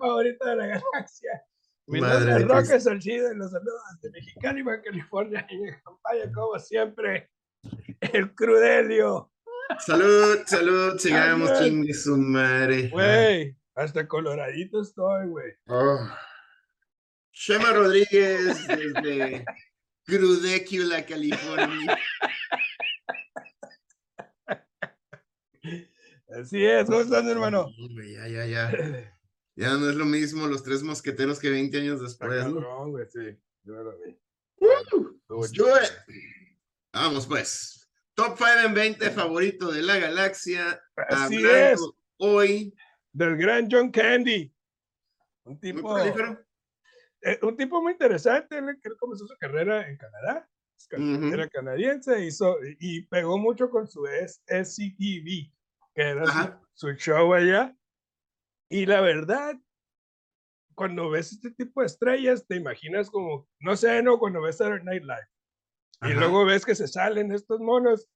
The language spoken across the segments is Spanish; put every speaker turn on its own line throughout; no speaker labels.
favorito de la galaxia. Mi nombre es Roque Solchido y los saludos desde Mexicali, California, y en campaña, como siempre, el Crudelio.
Salud, salud, sigamos chingue su madre.
Güey, hasta coloradito estoy, güey.
Oh. Shema Rodríguez desde Crudecula, California.
Así es, ¿cómo estás, hermano?
Ya, ya, ya. Ya no es lo mismo los tres mosqueteros que 20 años después,
¿no? güey, sí. Yo lo vi.
Vamos, pues. Top 5 en 20 favorito de la galaxia.
Así es.
Hoy.
Del gran John Candy. Un tipo. Eh, un tipo muy interesante. Él, comenzó su carrera en Canadá. Era canadiense hizo, y pegó mucho con su SCTV, que era su show allá y la verdad, cuando ves este tipo de estrellas, te imaginas como, no sé, ¿no? Cuando ves Saturday Night Live. Y luego ves que se salen estos monos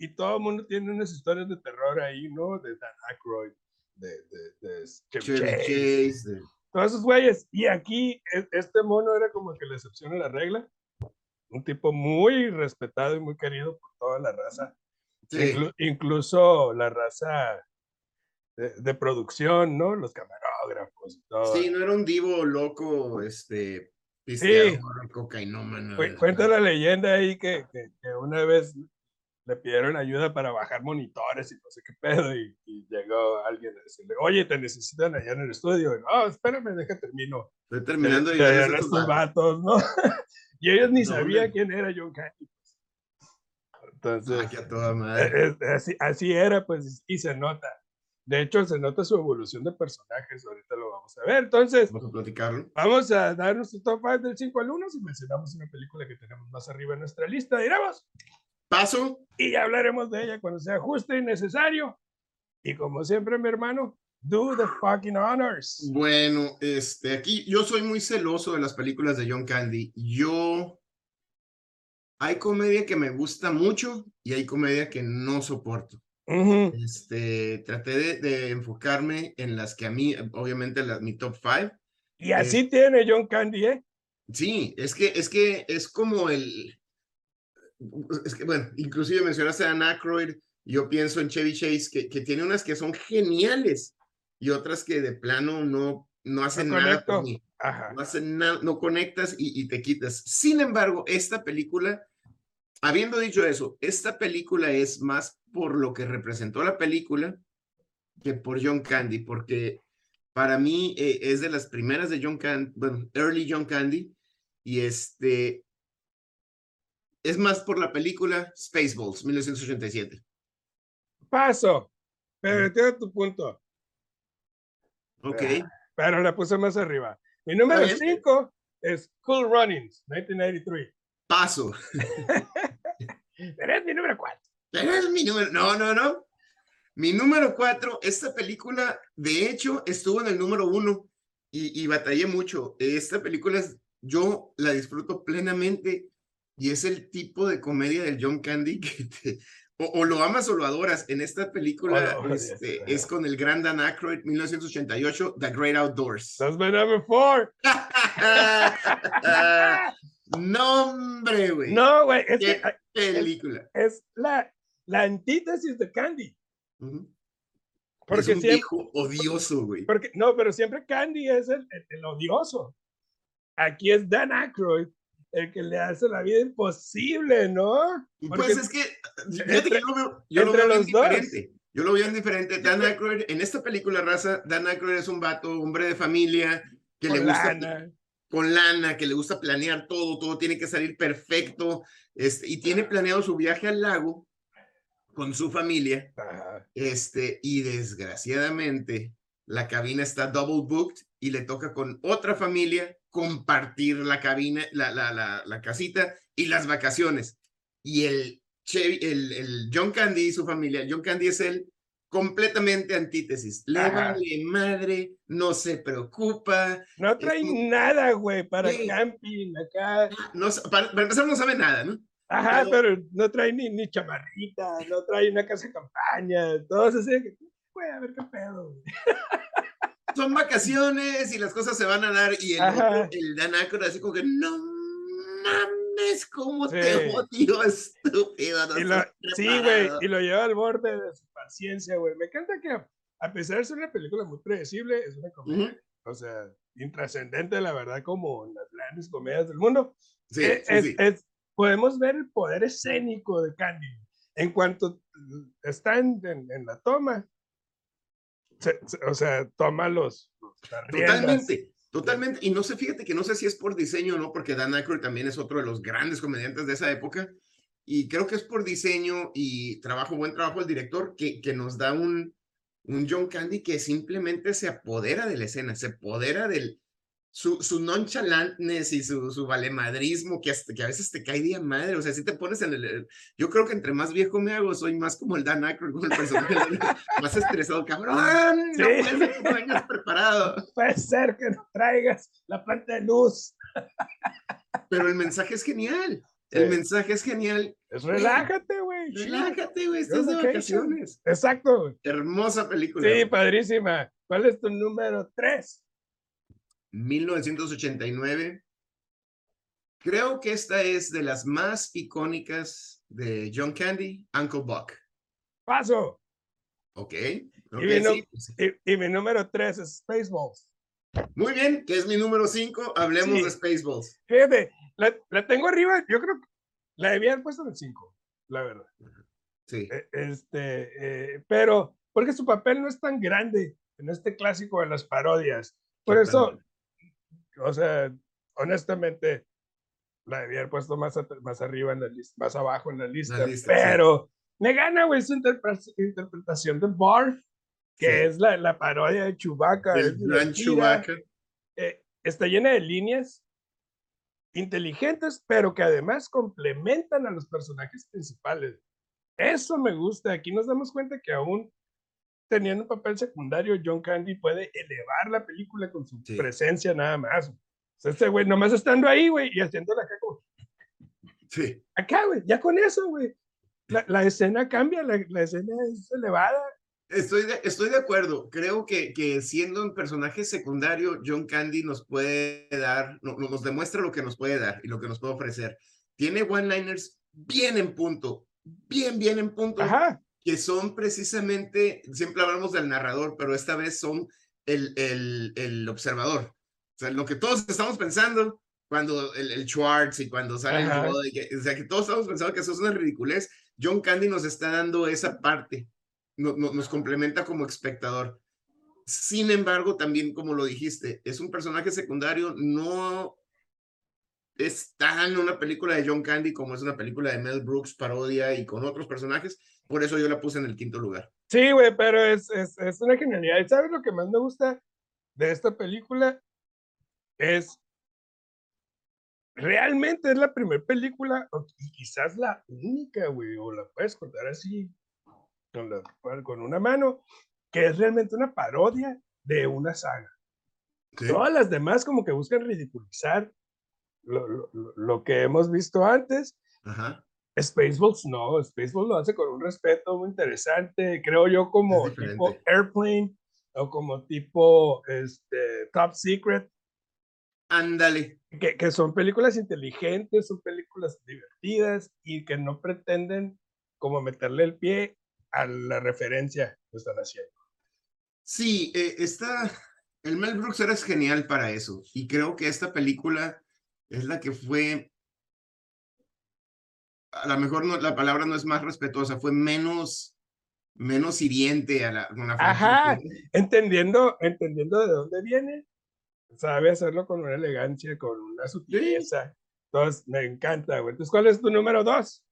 y todo el mundo tiene unas historias de terror ahí, ¿no? De Dan Aykroyd, de, de, de Chase, todos esos güeyes. Y aquí e, este mono era como que la excepción a la regla. Un tipo muy respetado y muy querido por toda la raza. incluso la raza de, producción, ¿no? Los camarógrafos. Todo.
Sí, no era un divo loco, este, sí. cocainómano.
cuenta la leyenda ahí que, que, una vez le pidieron ayuda para bajar monitores y no sé qué pedo, y, llegó alguien a decirle, oye, te necesitan allá en el estudio. Oh, espérame, deja termino.
Estoy terminando
y ya estos vatos, ¿no? y ellos ni sabían quién era John Candy. Pues. Entonces,
ah, toda madre.
Eh, así, así era, pues, y se nota. De hecho, se nota su evolución de personajes, ahorita lo vamos a ver. Entonces,
vamos a platicarlo.
Vamos a dar nuestro top 5 del 5 al 1 si mencionamos una película que tenemos más arriba en nuestra lista. Diremos.
Paso.
Y hablaremos de ella cuando sea justo y necesario. Y como siempre, mi hermano, do the fucking honors.
Bueno, este, aquí yo soy muy celoso de las películas de John Candy. Yo. Hay comedia que me gusta mucho y hay comedia que no soporto este, traté de, enfocarme en las que a mí, obviamente, la, mi top five.
Y así tiene John Candy, ¿eh?
Sí, es que, es que es como el, es que, bueno, inclusive mencionaste a Aykroyd, yo pienso en Chevy Chase, que, que tiene unas que son geniales y otras que de plano no, no hacen nada No hacen nada, no conectas y, y te quitas. Sin embargo, esta película habiendo dicho eso, esta película es más por lo que representó la película que por John Candy, porque para mí eh, es de las primeras de John Candy, bueno, early John Candy, y este es más por la película Spaceballs, 1987.
Paso, pero entiendo tu punto.
Ok.
Pero la puse más arriba. Mi número 5 es Cool Runnings, 1993.
Paso.
Pero es mi número cuatro.
Pero es mi número. No, no, no. Mi número cuatro, esta película, de hecho, estuvo en el número uno y, y batallé mucho. Esta película, yo la disfruto plenamente y es el tipo de comedia del John Candy que te, o, lo amas o lo adoras. En esta película oh, este, es con el gran Dan Aykroyd, 1988, The Great Outdoors.
That's my number four.
No, hombre, güey.
No, güey. Es
¿Qué película?
Es, la, la antítesis de Candy.
Porque es un siempre, viejo odioso, güey.
Porque, no, pero siempre Candy es el, el, odioso. Aquí es Dan Aykroyd el que le hace la vida imposible, ¿no?
pues es que, fíjate que yo lo veo, yo lo veo bien diferente. Yo lo veo bien diferente. Dan Aykroyd, en esta película, raza, Dan Aykroyd es un vato, hombre de familia, que le gusta con lana, que le gusta planear todo, todo tiene que salir perfecto, este, y tiene planeado su viaje al lago con su familia, este, y desgraciadamente la cabina está double booked y le toca con otra familia compartir la cabina, la, la, la, la casita y las vacaciones. Y el, el, el John Candy y su familia, John Candy es el completamente antítesis. Le vale madre, no se preocupa.
No trae nada, güey, para camping acá.
No, para, empezar, no sabe nada, ¿no?
Ajá, pero, no trae ni, ni chamarrita, no trae una casa de campaña, todo eso. Güey, güey, a ver qué pedo.
Son vacaciones y las cosas se van a dar y el, otro, el así como que no mames, cómo te odio, estúpido.
sí, güey, y lo lleva al borde de su paciencia, güey. Me encanta que a pesar de ser una película muy predecible, es una comedia, o sea, intrascendente, la verdad, como en las grandes comedias del mundo. Sí, eh, sí, es, podemos ver el poder escénico de Candy. En cuanto está en, en, la toma, o sea, toma los,
Totalmente, totalmente. Y no sé, fíjate que no sé si es por diseño o no, porque Dan Aykroyd también es otro de los grandes comediantes de esa época. Y creo que es por diseño y trabajo, buen trabajo el director, que, que nos da un, un John Candy que simplemente se apodera de la escena, se apodera del, su, su nonchalantness y su, su valemadrismo que, hasta, que a veces te cae día madre, o sea, si te pones en el, yo creo que entre más viejo me hago, soy más como el Dan Aykroyd, como el personaje más estresado, cabrón, no puedes ser que no preparado.
Puede ser que no traigas la parte de luz.
Pero el mensaje es genial. El mensaje es genial.
Es relájate, güey.
Relájate, güey. Estás de vacaciones.
Exacto.
Hermosa película.
Sí, padrísima. ¿Cuál es tu número tres?
1989. Creo que esta es de las más icónicas de John Candy, Uncle Buck.
Paso.
Ok.
okay y, mi número tres es Spaceballs.
Muy bien, que es mi número cinco. Hablemos de Spaceballs.
Fíjate, la, tengo arriba, yo creo que la debía haber puesto en el 5, la verdad.
Sí.
E, este, eh, pero porque su papel no es tan grande en este clásico de las parodias. Por eso, o sea, honestamente, la debía haber puesto más, más arriba en la lista, más abajo en la lista. pero me gana, güey, su interpretación de Barf, que es la, la, parodia de Chewbacca.
El gran Chewbacca.
Eh, está llena de líneas inteligentes, pero que además complementan a los personajes principales. Eso me gusta. Aquí nos damos cuenta que aún teniendo un papel secundario, John Candy puede elevar la película con su presencia nada más. este güey, nomás estando ahí, güey, y haciéndola acá como...
Sí.
Acá, güey, ya con eso, güey. La, la, escena cambia, la, la escena es elevada
Estoy de, estoy de acuerdo. Creo que, que siendo un personaje secundario, John Candy nos puede dar, no, nos demuestra lo que nos puede dar y lo que nos puede ofrecer. Tiene one-liners bien en punto, bien, bien en punto, que son precisamente, siempre hablamos del narrador, pero esta vez son el, el, el observador. O sea, lo que todos estamos pensando cuando el, el Schwartz y cuando sale el o sea, que todos estamos pensando que eso es una ridiculez. John Candy nos está dando esa parte no, nos complementa como espectador. Sin embargo, también como lo dijiste, es un personaje secundario, no es tan una película de John Candy como es una película de Mel Brooks, parodia y con otros personajes. Por eso yo la puse en el quinto lugar.
Sí, güey, pero es, es, es una genialidad. ¿Sabes lo que más me gusta de esta película? Es realmente es la primera película, y quizás la única, güey, o la puedes contar así con, con una mano, que es realmente una parodia de una saga. Todas las demás como que buscan ridiculizar lo, lo, lo que hemos visto antes.
Ajá.
Spaceballs no, Spaceballs lo hace con un respeto muy interesante, creo yo como tipo Airplane o como tipo este, Top Secret.
Ándale.
Que, que son películas inteligentes, son películas divertidas y que no pretenden como meterle el pie a la referencia que están haciendo.
Sí, eh, está, el Mel Brooks era genial para eso y creo que esta película es la que fue, a lo mejor no, la palabra no es más respetuosa, fue menos, menos hiriente a la... Una
Ajá, entendiendo, entendiendo de dónde viene, sabe hacerlo con una elegancia, con una sutileza. Entonces, me encanta, güey. Entonces, ¿cuál es tu número dos?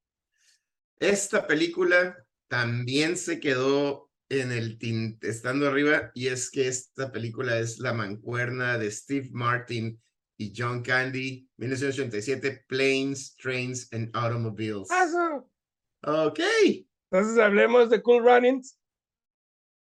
Esta película también se quedó en el tint, estando arriba, y es que esta película es La Mancuerna de Steve Martin y John Candy, 1987, Planes, Trains and Automobiles.
¡Paso!
Ok.
Entonces hablemos de Cool Runnings.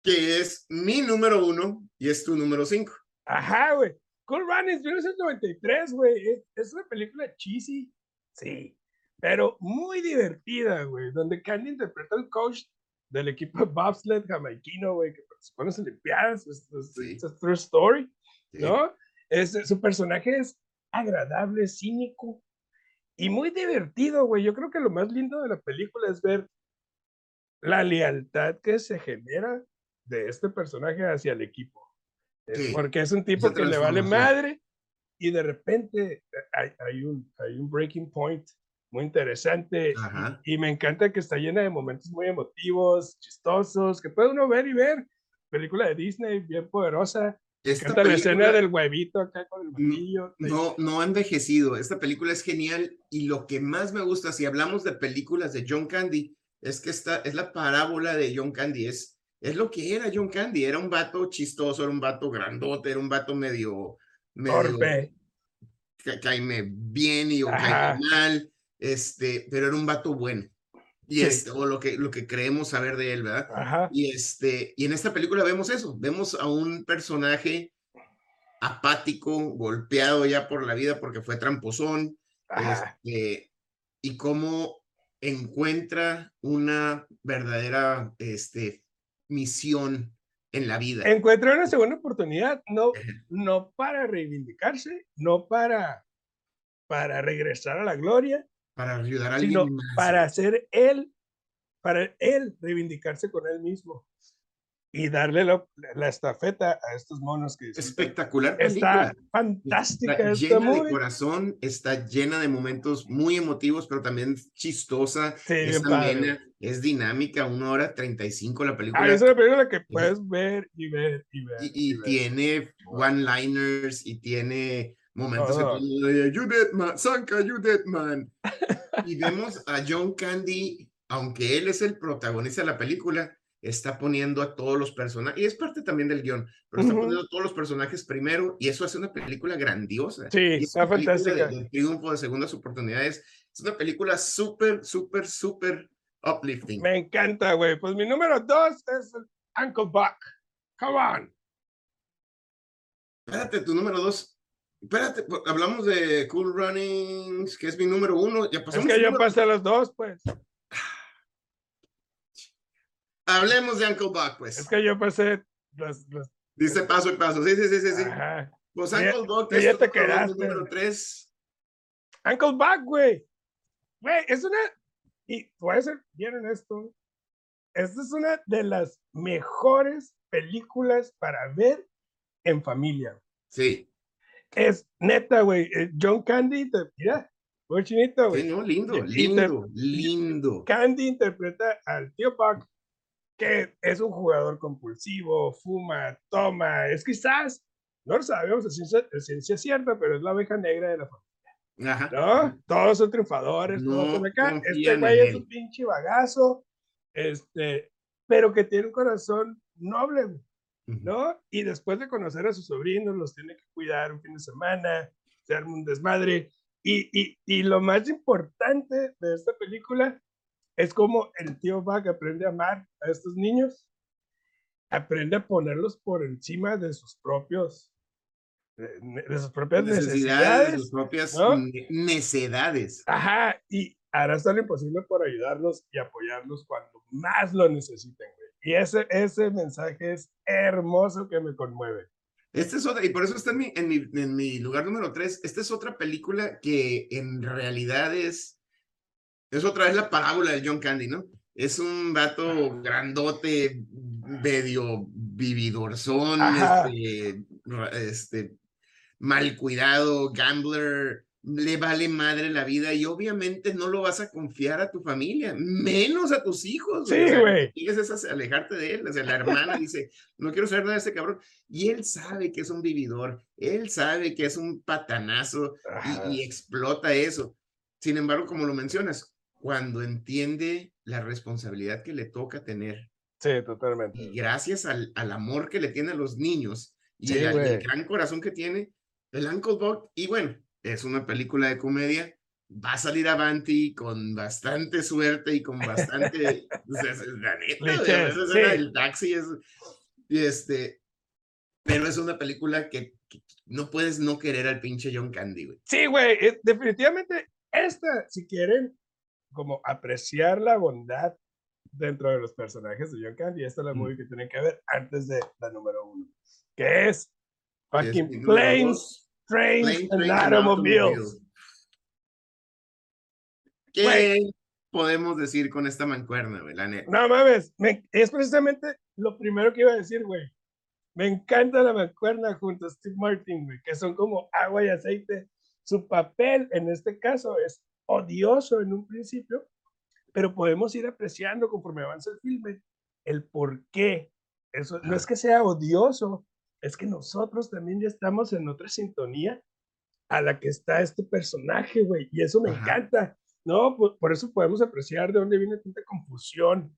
Que es mi número uno y es tu número cinco.
Ajá, güey. Cool Runnings, 1993, güey. Es, es una película cheesy. Sí pero muy divertida, güey, donde Candy interpreta al coach del equipo bobsled jamaiquino, güey, que buenas Olimpiadas, es, es, true story, ¿no? Es, su personaje es agradable, cínico y muy divertido, güey. Yo creo que lo más lindo de la película es ver la lealtad que se genera de este personaje hacia el equipo. Porque es un tipo que le vale madre y de repente hay, hay, un, hay un breaking point muy interesante y, me encanta que está llena de momentos muy emotivos, chistosos, que puede uno ver y ver. Película de Disney bien poderosa. Esta la escena del huevito acá con el martillo.
No, no ha envejecido. Esta película es genial y lo que más me gusta, si hablamos de películas de John Candy, es que esta es la parábola de John Candy. Es, es lo que era John Candy. Era un vato chistoso, era un vato grandote, era un vato medio... medio
Torpe.
Caime bien y o caime mal este, pero era un vato bueno. Y este, o lo que, lo que creemos saber de él, ¿verdad? Y, este, y en esta película vemos eso, vemos a un personaje apático, golpeado ya por la vida porque fue tramposón, este, y cómo encuentra una verdadera este, misión en la vida.
Encuentra una segunda oportunidad, no, no para reivindicarse, no para, para regresar a la gloria,
para ayudar a alguien
para hacer él, para él reivindicarse con él mismo y darle la, estafeta a estos monos que
espectacular
está fantástica
está llena de corazón está llena de momentos muy emotivos pero también chistosa es, es dinámica una hora 35 la película.
Ah, es una película que puedes ver y ver y ver
y, tiene one liners y tiene momentos de you dead man, Sanka, you dead man. y vemos a John Candy, aunque él es el protagonista de la película, está poniendo a todos los personajes, y es parte también del guion, pero está poniendo a todos los personajes primero, y eso hace una película grandiosa.
Sí, está fantástica.
De, de triunfo, de segundas oportunidades. Es una película súper, súper, súper uplifting.
Me encanta, güey. Pues mi número dos es Uncle Buck. Come on.
Espérate, tu número dos. Espérate, pues, hablamos de Cool Runnings, que es mi número uno. Ya
pasamos es que yo pasé los dos, pues.
Hablemos de Uncle Buck, pues.
Es que yo pasé los.
Dice paso y paso. Sí, sí, sí, sí. sí. Pues Uncle Buck es
te quedaste.
número tres.
Uncle Buck, güey. Güey, es una. Y voy a ser bien en esto. Esta es una de las mejores películas para ver en familia.
Sí
es neta, güey. Eh, John Candy, mira, muy chinito, güey.
Sí, no, lindo, lindo, lindo.
Candy interpreta al tío Buck, que es un jugador compulsivo, fuma, toma, es quizás, no lo sabemos, es ciencia, cierta, pero es la oveja negra de la familia. Ajá. ¿No? Todos son triunfadores, todos son acá. Este güey es un pinche bagazo, este, pero que tiene un corazón noble, güey. ¿No? Y después de conocer a sus sobrinos, los tiene que cuidar un fin de semana, se arma un desmadre. Y, y, y lo más importante de esta película es como el tío Buck aprende a amar a estos niños, aprende a ponerlos por encima de sus propios de sus propias necesidades, de
sus propias necedades.
Ajá, y hará hasta lo imposible por ayudarlos y apoyarlos cuando más lo necesiten. Y ese, ese mensaje es hermoso que me conmueve.
Esta es otra, y por eso está en mi, en mi, en mi lugar número tres. Esta es otra película que en realidad es, es otra vez la parábola de John Candy, ¿no? Es un vato grandote, medio vividorzón, este, este, mal cuidado, gambler, le vale madre la vida y obviamente no lo vas a confiar a tu familia, menos a tus hijos.
Sí, güey.
Y es alejarte de él. O sea, la hermana dice, no quiero saber nada de ese cabrón. Y él sabe que es un vividor, él sabe que es un patanazo y, explota eso. Sin embargo, como lo mencionas, cuando entiende la responsabilidad que le toca tener.
Sí, totalmente.
Y gracias al, al amor que le tiene a los niños y el, gran corazón que tiene, el Uncle Buck, y bueno, es una película de comedia, va a salir Avanti con bastante suerte y con bastante, la neta, el taxi es, y este, pero es una película que, no puedes no querer al pinche John Candy, güey.
Sí, güey, definitivamente esta, si quieren como apreciar la bondad dentro de los personajes de John Candy. Esta es la movie que tienen que ver antes de la número uno, que es fucking Planes, Trains, and Automobiles.
¿Qué podemos decir con esta mancuerna, güey?
No mames, es precisamente lo primero que iba a decir, güey. Me encanta la mancuerna junto a Steve Martin, güey, que son como agua y aceite. Su papel en este caso es odioso en un principio, pero podemos ir apreciando conforme avanza el filme el por qué. Eso no es que sea odioso, es que nosotros también ya estamos en otra sintonía a la que está este personaje, güey, y eso me encanta. No, por, eso podemos apreciar de dónde viene tanta confusión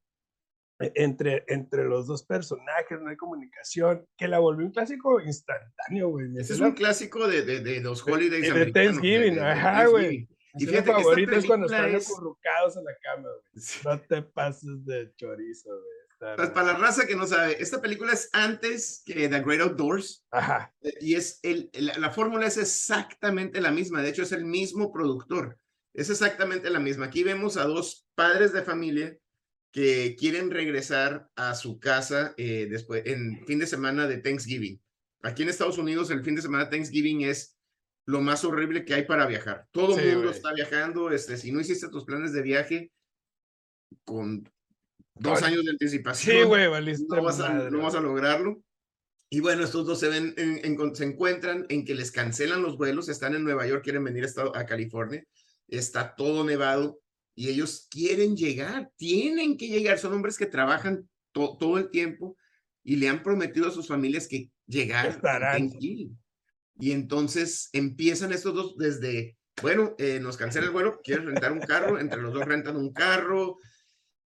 e, entre, entre los dos personajes, no hay comunicación, que la volvió un clásico instantáneo, güey.
Ese es un clásico de, de, de los holidays
de, de Thanksgiving, ajá, güey. Y fíjate favorito es cuando están acurrucados en la cama, güey. No te pases de chorizo, güey.
Pues para la raza que no sabe, esta película es antes que The Great Outdoors.
Ajá.
Y es el, la fórmula es exactamente la misma. De hecho, es el mismo productor. Es exactamente la misma. Aquí vemos a dos padres de familia que quieren regresar a su casa eh, después en fin de semana de Thanksgiving. Aquí en Estados Unidos el fin de semana de Thanksgiving es lo más horrible que hay para viajar. Todo el mundo está viajando. Este, si no hiciste tus planes de viaje con dos años de anticipación,
sí, güey,
no, vas a, no vas a lograrlo. Y bueno, estos dos se, ven se encuentran en que les cancelan los vuelos, están en Nueva York, quieren venir a, a California está todo nevado y ellos quieren llegar, tienen que llegar, son hombres que trabajan todo el tiempo y le han prometido a sus familias que llegar aquí. Y entonces empiezan estos dos desde, bueno, eh, nos cancela el vuelo, quieres rentar un carro, entre los dos rentan un carro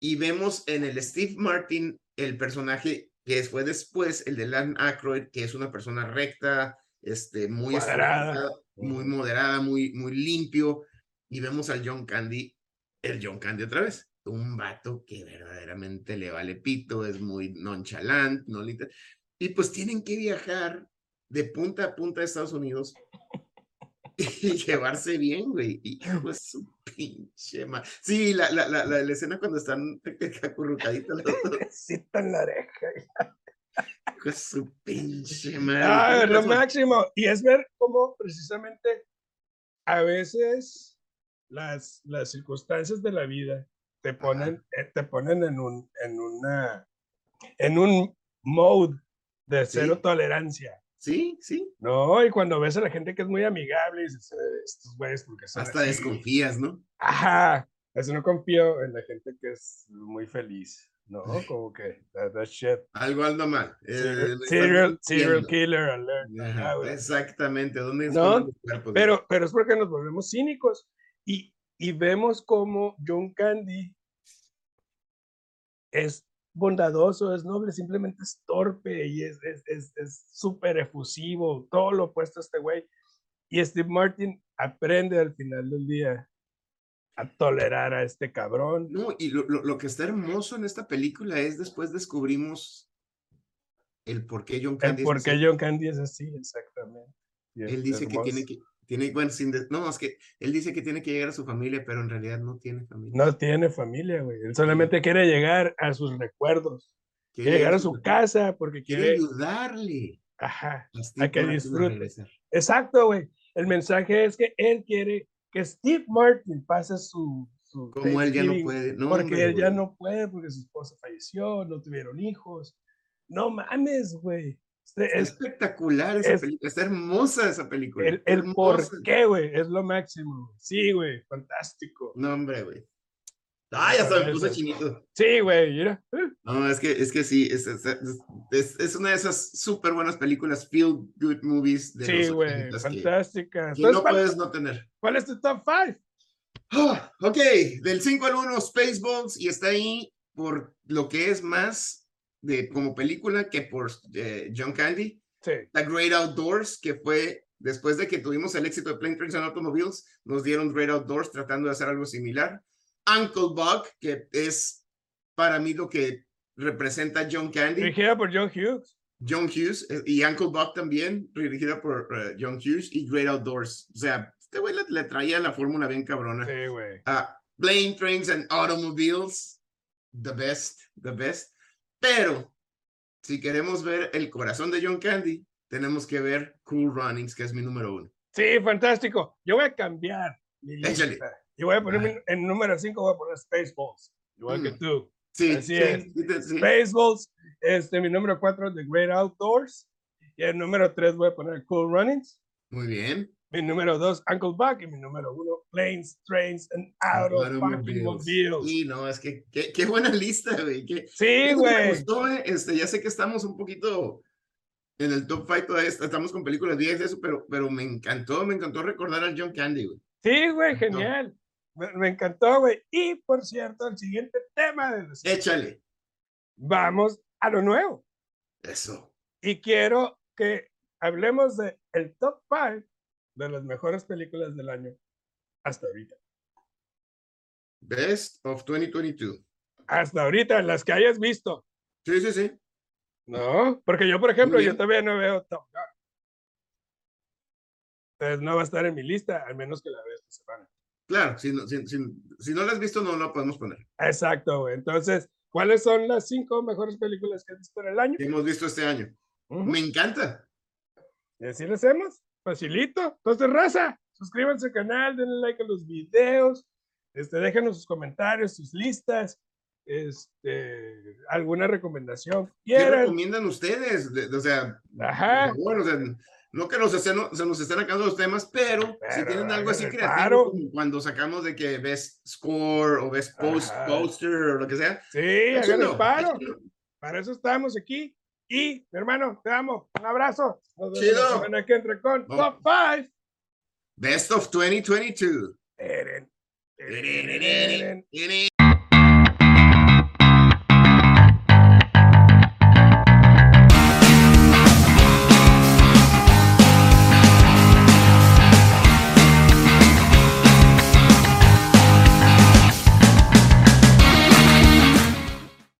y vemos en el Steve Martin el personaje que fue después el de Lan Aykroyd, que es una persona recta, este, muy moderada, muy moderada, muy, muy limpio, y vemos al John Candy, el John Candy otra vez, un vato que verdaderamente le vale pito, es muy nonchalant, no y pues tienen que viajar de punta a punta de Estados Unidos y llevarse bien, güey. Y pues su pinche madre. Sí, la, la, la, la, escena cuando están acurrucaditos
Sí, tan la oreja.
Pues su pinche madre.
Ah, lo máximo. Y es ver cómo precisamente a veces las, las circunstancias de la vida te ponen, eh, te ponen en un, en una, en un mode de cero tolerancia.
Sí, sí.
No, y cuando ves a la gente que es muy amigable, dices, eh, estos güeyes, porque son
Hasta desconfías, ¿no?
Ajá, eso no confío en la gente que es muy feliz, ¿no? Como que, that, shit.
Algo anda mal.
Eh, serial, serial, killer alert.
exactamente, ¿dónde
no, pero, pero es porque nos volvemos cínicos. Y, y vemos cómo John Candy es bondadoso, es noble, simplemente es torpe y es súper es, es, efusivo, todo lo opuesto a este güey. Y Steve Martin aprende al final del día a tolerar a este cabrón.
No, y lo, lo, que está hermoso en esta película es después descubrimos el por qué John Candy
el por qué John Candy es así, exactamente.
Él dice que tiene que, tiene, bueno, sin no, es que él dice que tiene que llegar a su familia, pero en realidad no tiene familia.
No tiene familia, güey. Él solamente quiere llegar a sus recuerdos. Quiere, llegar a su casa porque quiere,
ayudarle.
Ajá. A, que disfrute. Exacto, güey. El mensaje es que él quiere que Steve Martin pase su. su
Como él ya no puede. No,
porque él ya no puede, porque su esposa falleció, no tuvieron hijos. No mames, güey.
Es, espectacular esa película, está hermosa esa película.
El, el por qué, güey, es lo máximo. Sí, güey, fantástico.
No, hombre, güey. Ah, ya se me puso chinito.
Sí, güey, mira.
No, es que, es que sí, es, es, es una de esas súper buenas películas, feel good movies. De
sí, güey, fantástica.
Que, no puedes no tener.
¿Cuál es tu top 5?
Ah, ok, del 5 al 1, Spaceballs, y está ahí por lo que es más de, como película que por eh, John Candy. The Great Outdoors, que fue después de que tuvimos el éxito de Plane, Trains and Automobiles, nos dieron Great Outdoors tratando de hacer algo similar. Uncle Buck, que es para mí lo que representa John Candy.
Dirigida por John Hughes.
John Hughes eh, y Uncle Buck también, dirigida por eh, John Hughes y Great Outdoors. O sea, este güey le, traía la fórmula bien cabrona.
Sí, güey.
Uh, Plane, Trains and Automobiles the best, the best. Pero si queremos ver el corazón de John Candy, tenemos que ver Cool Runnings, que es mi número uno.
Sí, fantástico. Yo voy a cambiar mi. Yo voy a poner en número 5 voy a poner Spaceballs, igual que mm. tú.
Sí, Así sí, es.
Sí, Spaceballs, este, mi número 4 The Great Outdoors. Y el número 3 voy a poner Cool Runnings.
Muy bien.
Mi número 2, Uncle Buck. Y mi número 1, Planes, Trains and Automobiles.
Sí, no, es que qué, buena lista, güey.
sí, güey.
Este, ya sé que estamos un poquito en el top 5 todavía estamos con películas viejas eso, pero, pero me encantó, me encantó recordar al John Candy, güey.
Sí, güey, genial. Me, encantó, güey. Y por cierto, el siguiente tema de los...
Échale.
Vamos a lo nuevo.
Eso.
Y quiero que hablemos de el top 5 de las mejores películas del año hasta ahorita.
Best of 2022.
Hasta ahorita, las que hayas visto.
Sí, sí, sí.
No, porque yo, por ejemplo, yo todavía no veo Top Gun. Entonces no va a estar en mi lista, al menos que la vea esta semana.
Claro, si no, si, si, no la has visto, no la podemos poner.
Exacto, güey. Entonces, ¿cuáles son las cinco mejores películas que has visto en el año?
Que hemos visto este año. Me encanta.
Y así lo hacemos. Facilito. Entonces, raza, suscríbanse al canal, denle like a los videos, este, déjenos sus comentarios, sus listas, este, alguna recomendación.
¿Qué recomiendan ustedes? o sea, bueno, o sea, no que nos estén, se nos estén acabando los temas, pero, si tienen algo así creativo, como cuando sacamos de que ves score o ves post, poster o lo que sea.
Sí, hagan el paro. Para eso estamos aquí. Y, mi hermano, te amo. Un abrazo.
Nos Chido.
que entre con Top 5.
Best of 2022.